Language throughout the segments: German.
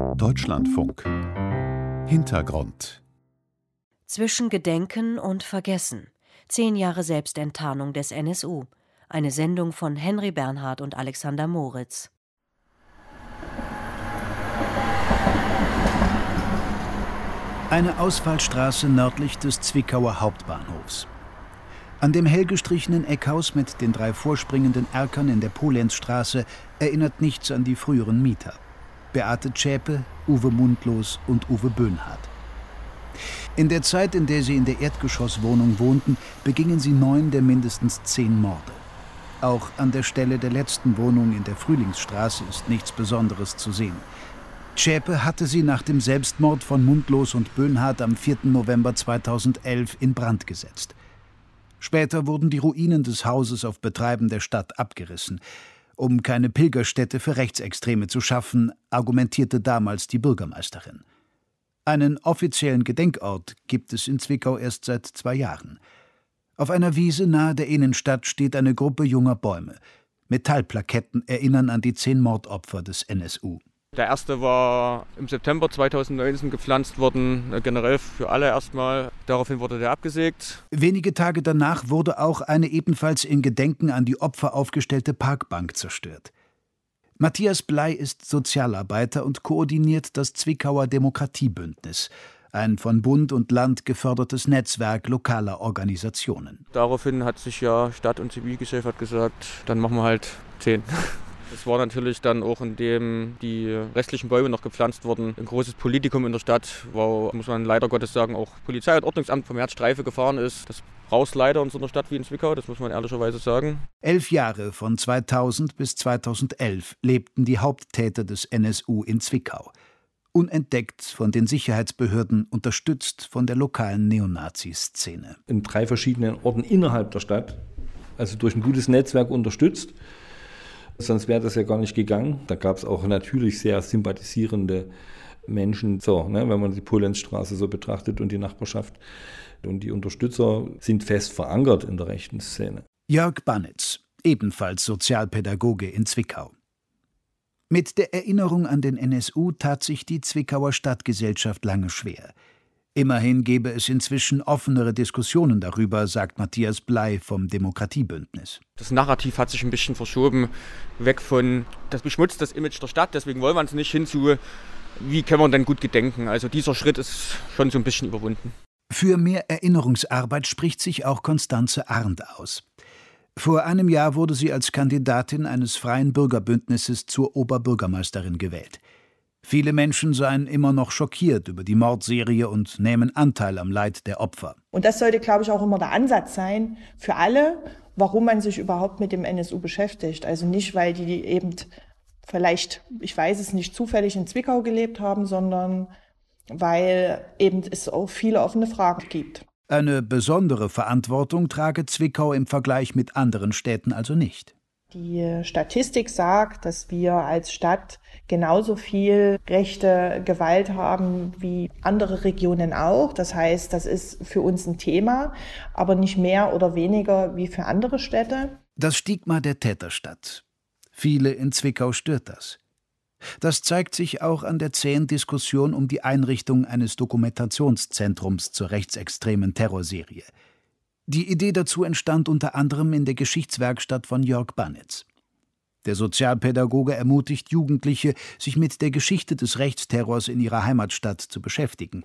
Deutschlandfunk Hintergrund Zwischen Gedenken und Vergessen. Zehn Jahre Selbstenttarnung des NSU. Eine Sendung von Henry Bernhard und Alexander Moritz. Eine Ausfallstraße nördlich des Zwickauer Hauptbahnhofs. An dem hell gestrichenen Eckhaus mit den drei vorspringenden Erkern in der Polenzstraße erinnert nichts an die früheren Mieter. Beate Zschäpe, Uwe Mundlos und Uwe Böhnhardt. In der Zeit, in der sie in der Erdgeschosswohnung wohnten, begingen sie neun der mindestens zehn Morde. Auch an der Stelle der letzten Wohnung in der Frühlingsstraße ist nichts Besonderes zu sehen. Zschäpe hatte sie nach dem Selbstmord von Mundlos und Böhnhardt am 4. November 2011 in Brand gesetzt. Später wurden die Ruinen des Hauses auf Betreiben der Stadt abgerissen. Um keine Pilgerstätte für Rechtsextreme zu schaffen, argumentierte damals die Bürgermeisterin. Einen offiziellen Gedenkort gibt es in Zwickau erst seit zwei Jahren. Auf einer Wiese nahe der Innenstadt steht eine Gruppe junger Bäume. Metallplaketten erinnern an die zehn Mordopfer des NSU. Der erste war im September 2019 gepflanzt worden, äh, generell für alle erstmal. Daraufhin wurde der abgesägt. Wenige Tage danach wurde auch eine ebenfalls in Gedenken an die Opfer aufgestellte Parkbank zerstört. Matthias Blei ist Sozialarbeiter und koordiniert das Zwickauer Demokratiebündnis, ein von Bund und Land gefördertes Netzwerk lokaler Organisationen. Daraufhin hat sich ja Stadt- und Zivilgesellschaft gesagt, dann machen wir halt zehn. Es war natürlich dann auch, indem die restlichen Bäume noch gepflanzt wurden, ein großes Politikum in der Stadt, wo, muss man leider Gottes sagen, auch Polizei und Ordnungsamt vom Streife gefahren ist. Das brauchst leider in so einer Stadt wie in Zwickau, das muss man ehrlicherweise sagen. Elf Jahre von 2000 bis 2011 lebten die Haupttäter des NSU in Zwickau. Unentdeckt von den Sicherheitsbehörden, unterstützt von der lokalen Neonazi-Szene. In drei verschiedenen Orten innerhalb der Stadt, also durch ein gutes Netzwerk unterstützt Sonst wäre das ja gar nicht gegangen. Da gab es auch natürlich sehr sympathisierende Menschen, so, ne, wenn man die Polenzstraße so betrachtet und die Nachbarschaft. Und die Unterstützer sind fest verankert in der rechten Szene. Jörg Banitz, ebenfalls Sozialpädagoge in Zwickau. Mit der Erinnerung an den NSU tat sich die Zwickauer Stadtgesellschaft lange schwer. Immerhin gebe es inzwischen offenere Diskussionen darüber, sagt Matthias Blei vom Demokratiebündnis. Das Narrativ hat sich ein bisschen verschoben, weg von, das beschmutzt das Image der Stadt, deswegen wollen wir es nicht hinzu, wie können wir denn gut gedenken. Also dieser Schritt ist schon so ein bisschen überwunden. Für mehr Erinnerungsarbeit spricht sich auch Konstanze Arndt aus. Vor einem Jahr wurde sie als Kandidatin eines freien Bürgerbündnisses zur Oberbürgermeisterin gewählt. Viele Menschen seien immer noch schockiert über die Mordserie und nehmen Anteil am Leid der Opfer. Und das sollte, glaube ich, auch immer der Ansatz sein für alle, warum man sich überhaupt mit dem NSU beschäftigt. Also nicht, weil die eben vielleicht, ich weiß es nicht, zufällig in Zwickau gelebt haben, sondern weil eben es auch viele offene Fragen gibt. Eine besondere Verantwortung trage Zwickau im Vergleich mit anderen Städten also nicht. Die Statistik sagt, dass wir als Stadt genauso viel rechte Gewalt haben wie andere Regionen auch. Das heißt, das ist für uns ein Thema, aber nicht mehr oder weniger wie für andere Städte. Das Stigma der Täterstadt. Viele in Zwickau stört das. Das zeigt sich auch an der zähen Diskussion um die Einrichtung eines Dokumentationszentrums zur rechtsextremen Terrorserie. Die Idee dazu entstand unter anderem in der Geschichtswerkstatt von Jörg Banitz. Der Sozialpädagoge ermutigt Jugendliche, sich mit der Geschichte des Rechtsterrors in ihrer Heimatstadt zu beschäftigen.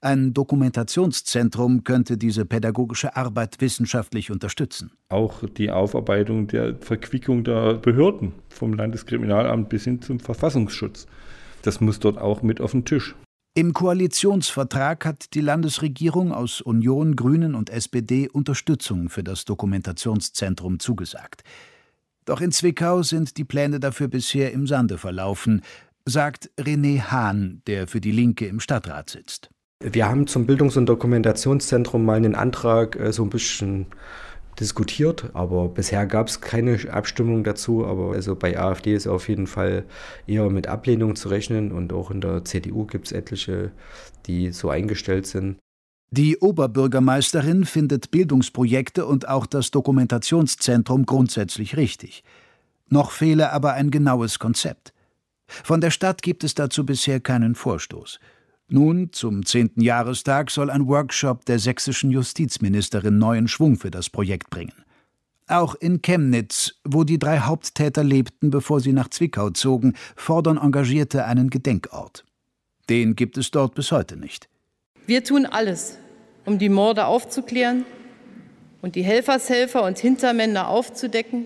Ein Dokumentationszentrum könnte diese pädagogische Arbeit wissenschaftlich unterstützen. Auch die Aufarbeitung der Verquickung der Behörden, vom Landeskriminalamt bis hin zum Verfassungsschutz. Das muss dort auch mit auf den Tisch. Im Koalitionsvertrag hat die Landesregierung aus Union, Grünen und SPD Unterstützung für das Dokumentationszentrum zugesagt. Doch in Zwickau sind die Pläne dafür bisher im Sande verlaufen, sagt René Hahn, der für die Linke im Stadtrat sitzt. Wir haben zum Bildungs- und Dokumentationszentrum mal einen Antrag äh, so ein bisschen diskutiert, aber bisher gab es keine Abstimmung dazu. Aber also bei AfD ist auf jeden Fall eher mit Ablehnung zu rechnen und auch in der CDU gibt es etliche, die so eingestellt sind. Die Oberbürgermeisterin findet Bildungsprojekte und auch das Dokumentationszentrum grundsätzlich richtig. Noch fehle aber ein genaues Konzept. Von der Stadt gibt es dazu bisher keinen Vorstoß. Nun, zum zehnten Jahrestag, soll ein Workshop der sächsischen Justizministerin neuen Schwung für das Projekt bringen. Auch in Chemnitz, wo die drei Haupttäter lebten, bevor sie nach Zwickau zogen, fordern Engagierte einen Gedenkort. Den gibt es dort bis heute nicht. Wir tun alles, um die Morde aufzuklären und die Helfershelfer und Hintermänner aufzudecken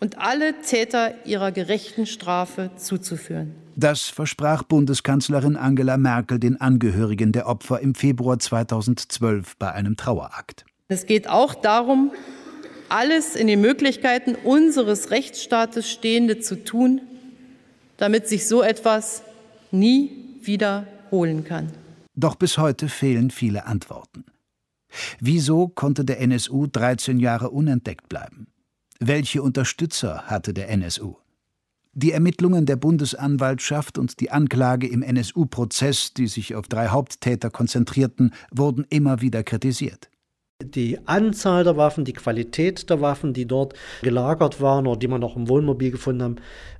und alle Täter ihrer gerechten Strafe zuzuführen. Das versprach Bundeskanzlerin Angela Merkel den Angehörigen der Opfer im Februar 2012 bei einem Trauerakt. Es geht auch darum, alles in den Möglichkeiten unseres Rechtsstaates Stehende zu tun, damit sich so etwas nie wiederholen kann. Doch bis heute fehlen viele Antworten. Wieso konnte der NSU 13 Jahre unentdeckt bleiben? Welche Unterstützer hatte der NSU? Die Ermittlungen der Bundesanwaltschaft und die Anklage im NSU-Prozess, die sich auf drei Haupttäter konzentrierten, wurden immer wieder kritisiert. Die Anzahl der Waffen, die Qualität der Waffen, die dort gelagert waren oder die man auch im Wohnmobil gefunden haben,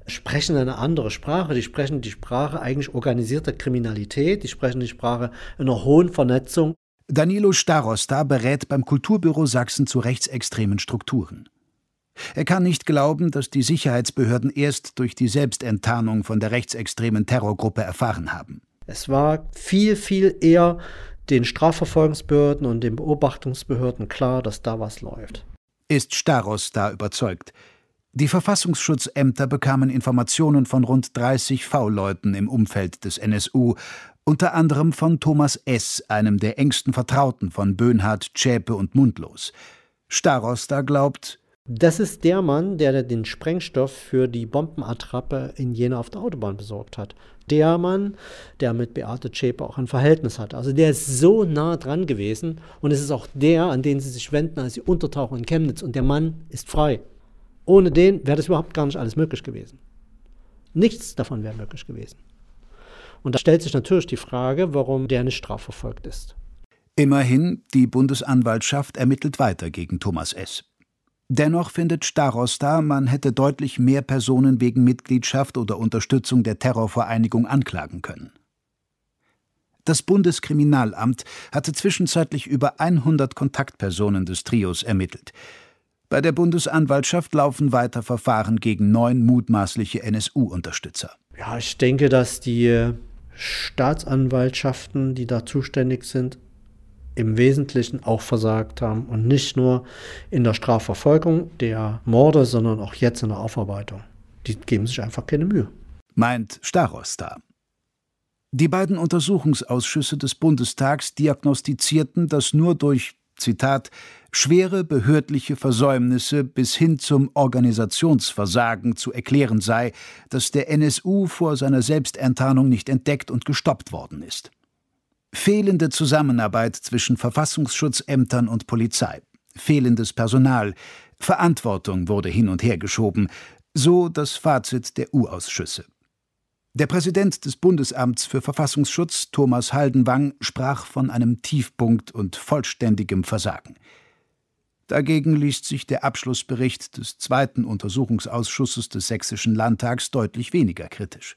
sprechen eine andere Sprache. Die sprechen die Sprache eigentlich organisierter Kriminalität, die sprechen die Sprache einer hohen Vernetzung. Danilo Starosta berät beim Kulturbüro Sachsen zu rechtsextremen Strukturen. Er kann nicht glauben, dass die Sicherheitsbehörden erst durch die Selbstenttarnung von der rechtsextremen Terrorgruppe erfahren haben. Es war viel, viel eher den Strafverfolgungsbehörden und den Beobachtungsbehörden klar, dass da was läuft. Ist Staros da überzeugt? Die Verfassungsschutzämter bekamen Informationen von rund 30 V-Leuten im Umfeld des NSU, unter anderem von Thomas S., einem der engsten Vertrauten von Böhnhardt, Zschäpe und Mundlos. Staros da glaubt, das ist der Mann, der den Sprengstoff für die Bombenattrappe in Jena auf der Autobahn besorgt hat. Der Mann, der mit Beate Zschäpe auch ein Verhältnis hat. Also der ist so nah dran gewesen und es ist auch der, an den sie sich wenden, als sie untertauchen in Chemnitz. Und der Mann ist frei. Ohne den wäre das überhaupt gar nicht alles möglich gewesen. Nichts davon wäre möglich gewesen. Und da stellt sich natürlich die Frage, warum der nicht strafverfolgt ist. Immerhin, die Bundesanwaltschaft ermittelt weiter gegen Thomas S. Dennoch findet Starosta, man hätte deutlich mehr Personen wegen Mitgliedschaft oder Unterstützung der Terrorvereinigung anklagen können. Das Bundeskriminalamt hatte zwischenzeitlich über 100 Kontaktpersonen des Trios ermittelt. Bei der Bundesanwaltschaft laufen weiter Verfahren gegen neun mutmaßliche NSU-Unterstützer. Ja, ich denke, dass die Staatsanwaltschaften, die da zuständig sind, im Wesentlichen auch versagt haben und nicht nur in der Strafverfolgung der Morde, sondern auch jetzt in der Aufarbeitung. Die geben sich einfach keine Mühe. Meint Staros da. Die beiden Untersuchungsausschüsse des Bundestags diagnostizierten, dass nur durch, Zitat, schwere behördliche Versäumnisse bis hin zum Organisationsversagen zu erklären sei, dass der NSU vor seiner Selbstenttarnung nicht entdeckt und gestoppt worden ist. Fehlende Zusammenarbeit zwischen Verfassungsschutzämtern und Polizei, fehlendes Personal, Verantwortung wurde hin und her geschoben, so das Fazit der U-Ausschüsse. Der Präsident des Bundesamts für Verfassungsschutz, Thomas Haldenwang, sprach von einem Tiefpunkt und vollständigem Versagen. Dagegen liest sich der Abschlussbericht des zweiten Untersuchungsausschusses des Sächsischen Landtags deutlich weniger kritisch.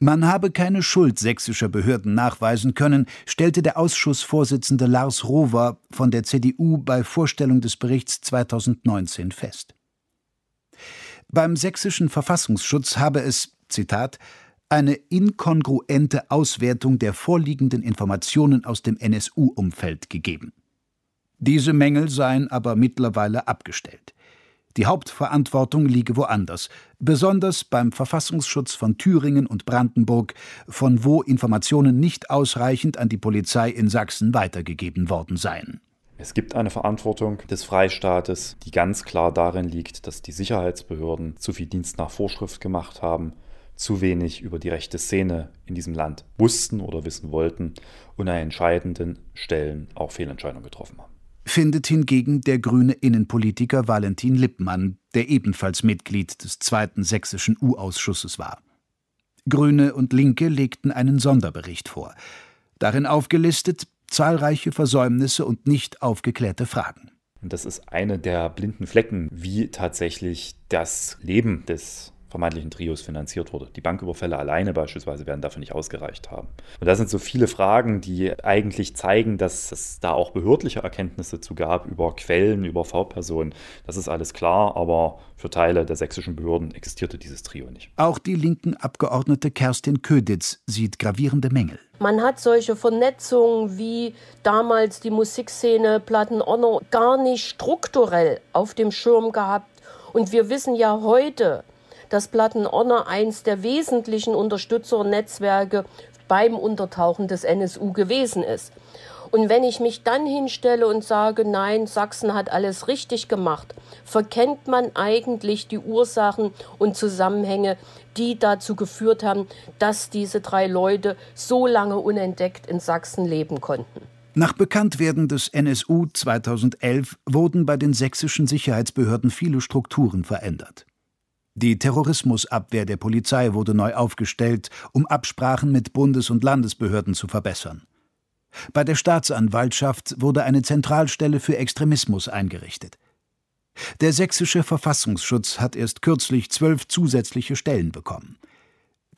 Man habe keine Schuld sächsischer Behörden nachweisen können, stellte der Ausschussvorsitzende Lars Rover von der CDU bei Vorstellung des Berichts 2019 fest. Beim sächsischen Verfassungsschutz habe es, Zitat, eine inkongruente Auswertung der vorliegenden Informationen aus dem NSU-Umfeld gegeben. Diese Mängel seien aber mittlerweile abgestellt. Die Hauptverantwortung liege woanders, besonders beim Verfassungsschutz von Thüringen und Brandenburg, von wo Informationen nicht ausreichend an die Polizei in Sachsen weitergegeben worden seien. Es gibt eine Verantwortung des Freistaates, die ganz klar darin liegt, dass die Sicherheitsbehörden zu viel Dienst nach Vorschrift gemacht haben, zu wenig über die rechte Szene in diesem Land wussten oder wissen wollten und an entscheidenden Stellen auch Fehlentscheidungen getroffen haben findet hingegen der grüne Innenpolitiker Valentin Lippmann, der ebenfalls Mitglied des zweiten sächsischen U-Ausschusses war. Grüne und Linke legten einen Sonderbericht vor. Darin aufgelistet zahlreiche Versäumnisse und nicht aufgeklärte Fragen. Das ist eine der blinden Flecken, wie tatsächlich das Leben des vermeintlichen Trios finanziert wurde. Die Banküberfälle alleine beispielsweise werden dafür nicht ausgereicht haben. Und das sind so viele Fragen, die eigentlich zeigen, dass es da auch behördliche Erkenntnisse zu gab über Quellen, über V-Personen. Das ist alles klar, aber für Teile der sächsischen Behörden existierte dieses Trio nicht. Auch die linken Abgeordnete Kerstin Köditz sieht gravierende Mängel. Man hat solche Vernetzungen wie damals die Musikszene Platten Honor gar nicht strukturell auf dem Schirm gehabt. Und wir wissen ja heute, dass Platten Honor eins der wesentlichen Unterstützernetzwerke beim Untertauchen des NSU gewesen ist. Und wenn ich mich dann hinstelle und sage, nein, Sachsen hat alles richtig gemacht, verkennt man eigentlich die Ursachen und Zusammenhänge, die dazu geführt haben, dass diese drei Leute so lange unentdeckt in Sachsen leben konnten. Nach Bekanntwerden des NSU 2011 wurden bei den sächsischen Sicherheitsbehörden viele Strukturen verändert. Die Terrorismusabwehr der Polizei wurde neu aufgestellt, um Absprachen mit Bundes- und Landesbehörden zu verbessern. Bei der Staatsanwaltschaft wurde eine Zentralstelle für Extremismus eingerichtet. Der sächsische Verfassungsschutz hat erst kürzlich zwölf zusätzliche Stellen bekommen.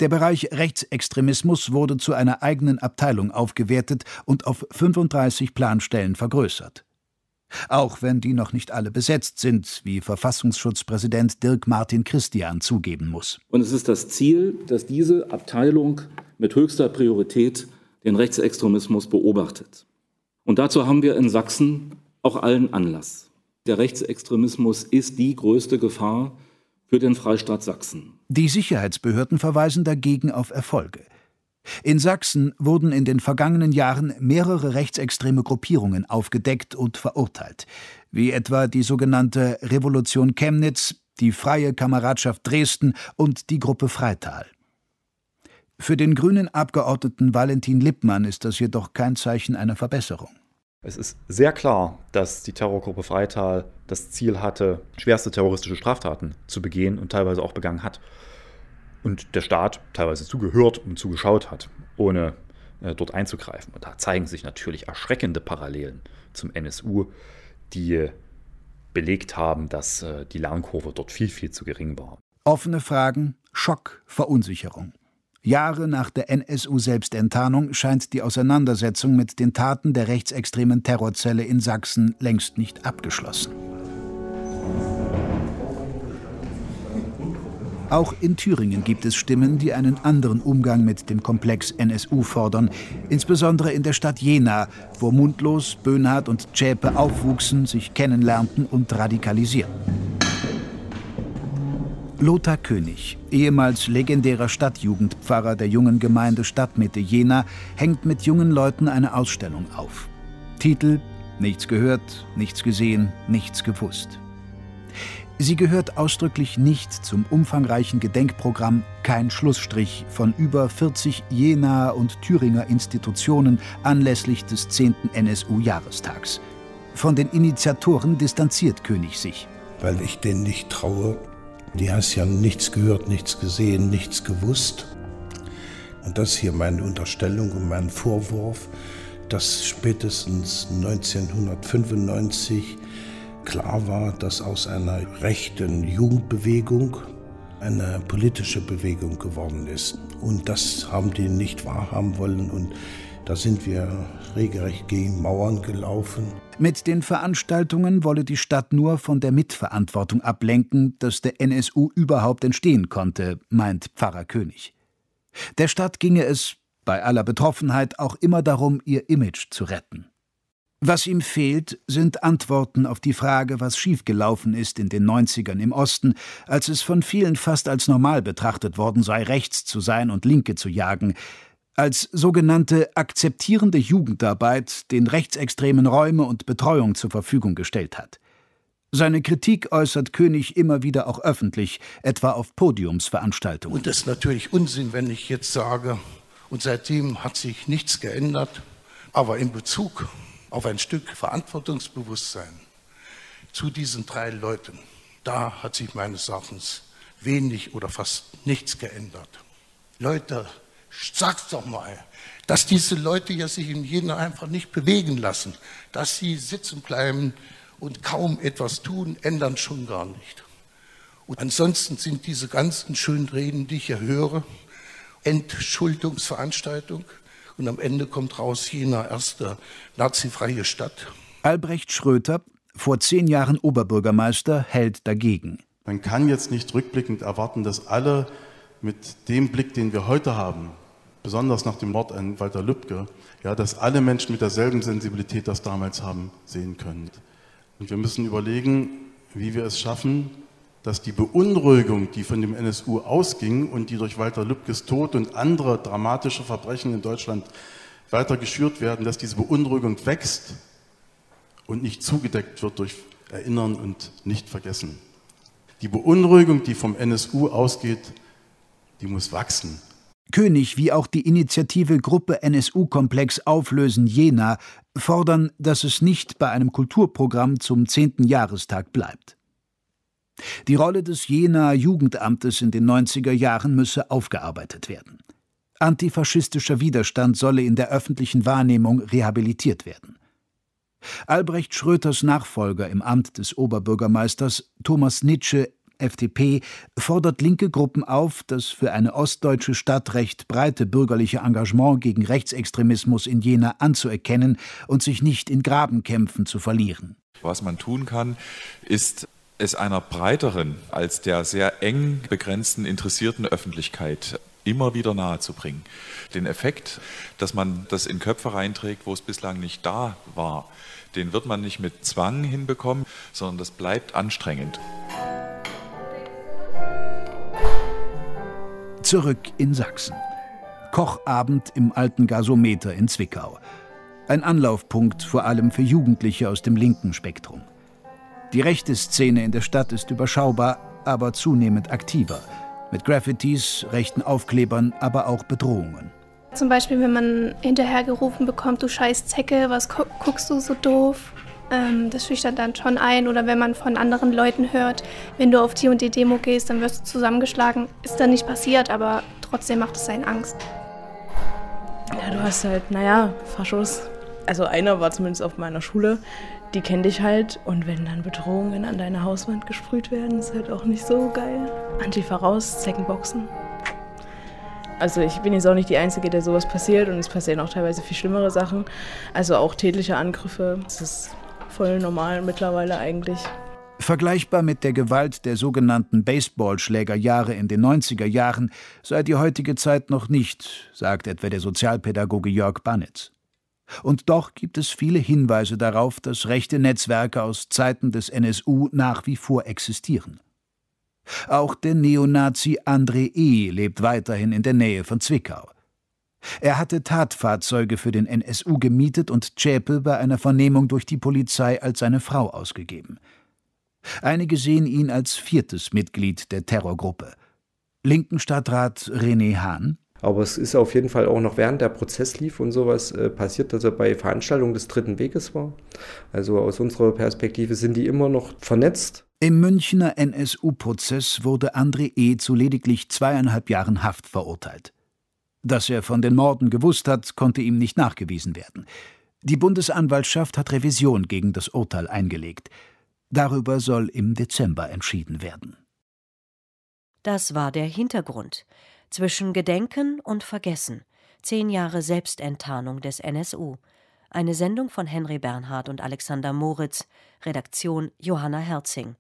Der Bereich Rechtsextremismus wurde zu einer eigenen Abteilung aufgewertet und auf 35 Planstellen vergrößert. Auch wenn die noch nicht alle besetzt sind, wie Verfassungsschutzpräsident Dirk Martin Christian zugeben muss. Und es ist das Ziel, dass diese Abteilung mit höchster Priorität den Rechtsextremismus beobachtet. Und dazu haben wir in Sachsen auch allen Anlass. Der Rechtsextremismus ist die größte Gefahr für den Freistaat Sachsen. Die Sicherheitsbehörden verweisen dagegen auf Erfolge. In Sachsen wurden in den vergangenen Jahren mehrere rechtsextreme Gruppierungen aufgedeckt und verurteilt, wie etwa die sogenannte Revolution Chemnitz, die Freie Kameradschaft Dresden und die Gruppe Freital. Für den grünen Abgeordneten Valentin Lippmann ist das jedoch kein Zeichen einer Verbesserung. Es ist sehr klar, dass die Terrorgruppe Freital das Ziel hatte, schwerste terroristische Straftaten zu begehen und teilweise auch begangen hat und der Staat teilweise zugehört und zugeschaut hat, ohne äh, dort einzugreifen. Und da zeigen sich natürlich erschreckende Parallelen zum NSU, die belegt haben, dass äh, die Lernkurve dort viel, viel zu gering war. Offene Fragen, Schock, Verunsicherung. Jahre nach der NSU-Selbstenttarnung scheint die Auseinandersetzung mit den Taten der rechtsextremen Terrorzelle in Sachsen längst nicht abgeschlossen. Auch in Thüringen gibt es Stimmen, die einen anderen Umgang mit dem Komplex NSU fordern, insbesondere in der Stadt Jena, wo Mundlos, Böhnhardt und Zschäpe aufwuchsen, sich kennenlernten und radikalisierten. Lothar König, ehemals legendärer Stadtjugendpfarrer der jungen Gemeinde Stadtmitte Jena, hängt mit jungen Leuten eine Ausstellung auf. Titel Nichts gehört, nichts gesehen, nichts gewusst. Sie gehört ausdrücklich nicht zum umfangreichen Gedenkprogramm Kein Schlussstrich von über 40 Jenaer und Thüringer Institutionen anlässlich des 10. NSU-Jahrestags. Von den Initiatoren distanziert König sich. Weil ich denen nicht traue. Die hast ja nichts gehört, nichts gesehen, nichts gewusst. Und das ist hier meine Unterstellung und mein Vorwurf, dass spätestens 1995 klar war, dass aus einer rechten Jugendbewegung eine politische Bewegung geworden ist. Und das haben die nicht wahrhaben wollen und da sind wir regelrecht gegen Mauern gelaufen. Mit den Veranstaltungen wolle die Stadt nur von der Mitverantwortung ablenken, dass der NSU überhaupt entstehen konnte, meint Pfarrer König. Der Stadt ginge es, bei aller Betroffenheit, auch immer darum, ihr Image zu retten. Was ihm fehlt, sind Antworten auf die Frage, was schiefgelaufen ist in den 90ern im Osten, als es von vielen fast als normal betrachtet worden sei, rechts zu sein und Linke zu jagen, als sogenannte akzeptierende Jugendarbeit den Rechtsextremen Räume und Betreuung zur Verfügung gestellt hat. Seine Kritik äußert König immer wieder auch öffentlich, etwa auf Podiumsveranstaltungen. Und das ist natürlich Unsinn, wenn ich jetzt sage, und seitdem hat sich nichts geändert, aber in Bezug auf ein Stück Verantwortungsbewusstsein zu diesen drei Leuten, da hat sich meines Erachtens wenig oder fast nichts geändert. Leute, sag's doch mal, dass diese Leute ja sich in Jena einfach nicht bewegen lassen, dass sie sitzen bleiben und kaum etwas tun, ändern schon gar nicht. Und ansonsten sind diese ganzen schönen Reden, die ich hier höre, Entschuldungsveranstaltung. Und am Ende kommt raus Jena erste nazifreie Stadt. Albrecht Schröter, vor zehn Jahren Oberbürgermeister, hält dagegen. Man kann jetzt nicht rückblickend erwarten, dass alle mit dem Blick, den wir heute haben, besonders nach dem Mord an Walter Lübcke, ja, dass alle Menschen mit derselben Sensibilität das damals haben sehen können. Und wir müssen überlegen, wie wir es schaffen, dass die Beunruhigung, die von dem NSU ausging und die durch Walter Lübkes Tod und andere dramatische Verbrechen in Deutschland weiter geschürt werden, dass diese Beunruhigung wächst und nicht zugedeckt wird durch Erinnern und nicht vergessen. Die Beunruhigung, die vom NSU ausgeht, die muss wachsen. König wie auch die Initiative Gruppe NSU-Komplex Auflösen Jena fordern, dass es nicht bei einem Kulturprogramm zum 10. Jahrestag bleibt. Die Rolle des Jenaer Jugendamtes in den 90er Jahren müsse aufgearbeitet werden. Antifaschistischer Widerstand solle in der öffentlichen Wahrnehmung rehabilitiert werden. Albrecht Schröters Nachfolger im Amt des Oberbürgermeisters, Thomas Nitsche, FDP, fordert linke Gruppen auf, das für eine ostdeutsche Stadt recht breite bürgerliche Engagement gegen Rechtsextremismus in Jena anzuerkennen und sich nicht in Grabenkämpfen zu verlieren. Was man tun kann, ist es einer breiteren als der sehr eng begrenzten interessierten Öffentlichkeit immer wieder nahezubringen. Den Effekt, dass man das in Köpfe reinträgt, wo es bislang nicht da war, den wird man nicht mit Zwang hinbekommen, sondern das bleibt anstrengend. Zurück in Sachsen. Kochabend im alten Gasometer in Zwickau. Ein Anlaufpunkt vor allem für Jugendliche aus dem linken Spektrum. Die rechte Szene in der Stadt ist überschaubar, aber zunehmend aktiver. Mit Graffitis, rechten Aufklebern, aber auch Bedrohungen. Zum Beispiel, wenn man hinterhergerufen bekommt, du scheiß Zecke, was gu guckst du so doof? Ähm, das schüchtert dann schon ein. Oder wenn man von anderen Leuten hört, wenn du auf die und die Demo gehst, dann wirst du zusammengeschlagen. Ist dann nicht passiert, aber trotzdem macht es einen Angst. Ja, du hast halt, naja, Faschos. Also einer war zumindest auf meiner Schule, die kennen dich halt. Und wenn dann Bedrohungen an deine Hauswand gesprüht werden, ist halt auch nicht so geil. Antifa raus, Zeckenboxen. Also ich bin jetzt auch nicht die Einzige, der sowas passiert und es passieren auch teilweise viel schlimmere Sachen. Also auch tätliche Angriffe. Das ist voll normal mittlerweile eigentlich. Vergleichbar mit der Gewalt der sogenannten Baseballschlägerjahre in den 90er Jahren sei die heutige Zeit noch nicht, sagt etwa der Sozialpädagoge Jörg Banitz. Und doch gibt es viele Hinweise darauf, dass rechte Netzwerke aus Zeiten des NSU nach wie vor existieren. Auch der Neonazi André E. lebt weiterhin in der Nähe von Zwickau. Er hatte Tatfahrzeuge für den NSU gemietet und Zschäpe bei einer Vernehmung durch die Polizei als seine Frau ausgegeben. Einige sehen ihn als viertes Mitglied der Terrorgruppe. Linken Stadtrat René Hahn. Aber es ist auf jeden Fall auch noch während der Prozess lief und sowas äh, passiert, dass er bei Veranstaltungen des Dritten Weges war. Also aus unserer Perspektive sind die immer noch vernetzt. Im Münchner NSU-Prozess wurde André E. zu lediglich zweieinhalb Jahren Haft verurteilt. Dass er von den Morden gewusst hat, konnte ihm nicht nachgewiesen werden. Die Bundesanwaltschaft hat Revision gegen das Urteil eingelegt. Darüber soll im Dezember entschieden werden. Das war der Hintergrund. Zwischen Gedenken und Vergessen. Zehn Jahre Selbstenttarnung des NSU. Eine Sendung von Henry Bernhard und Alexander Moritz. Redaktion Johanna Herzing.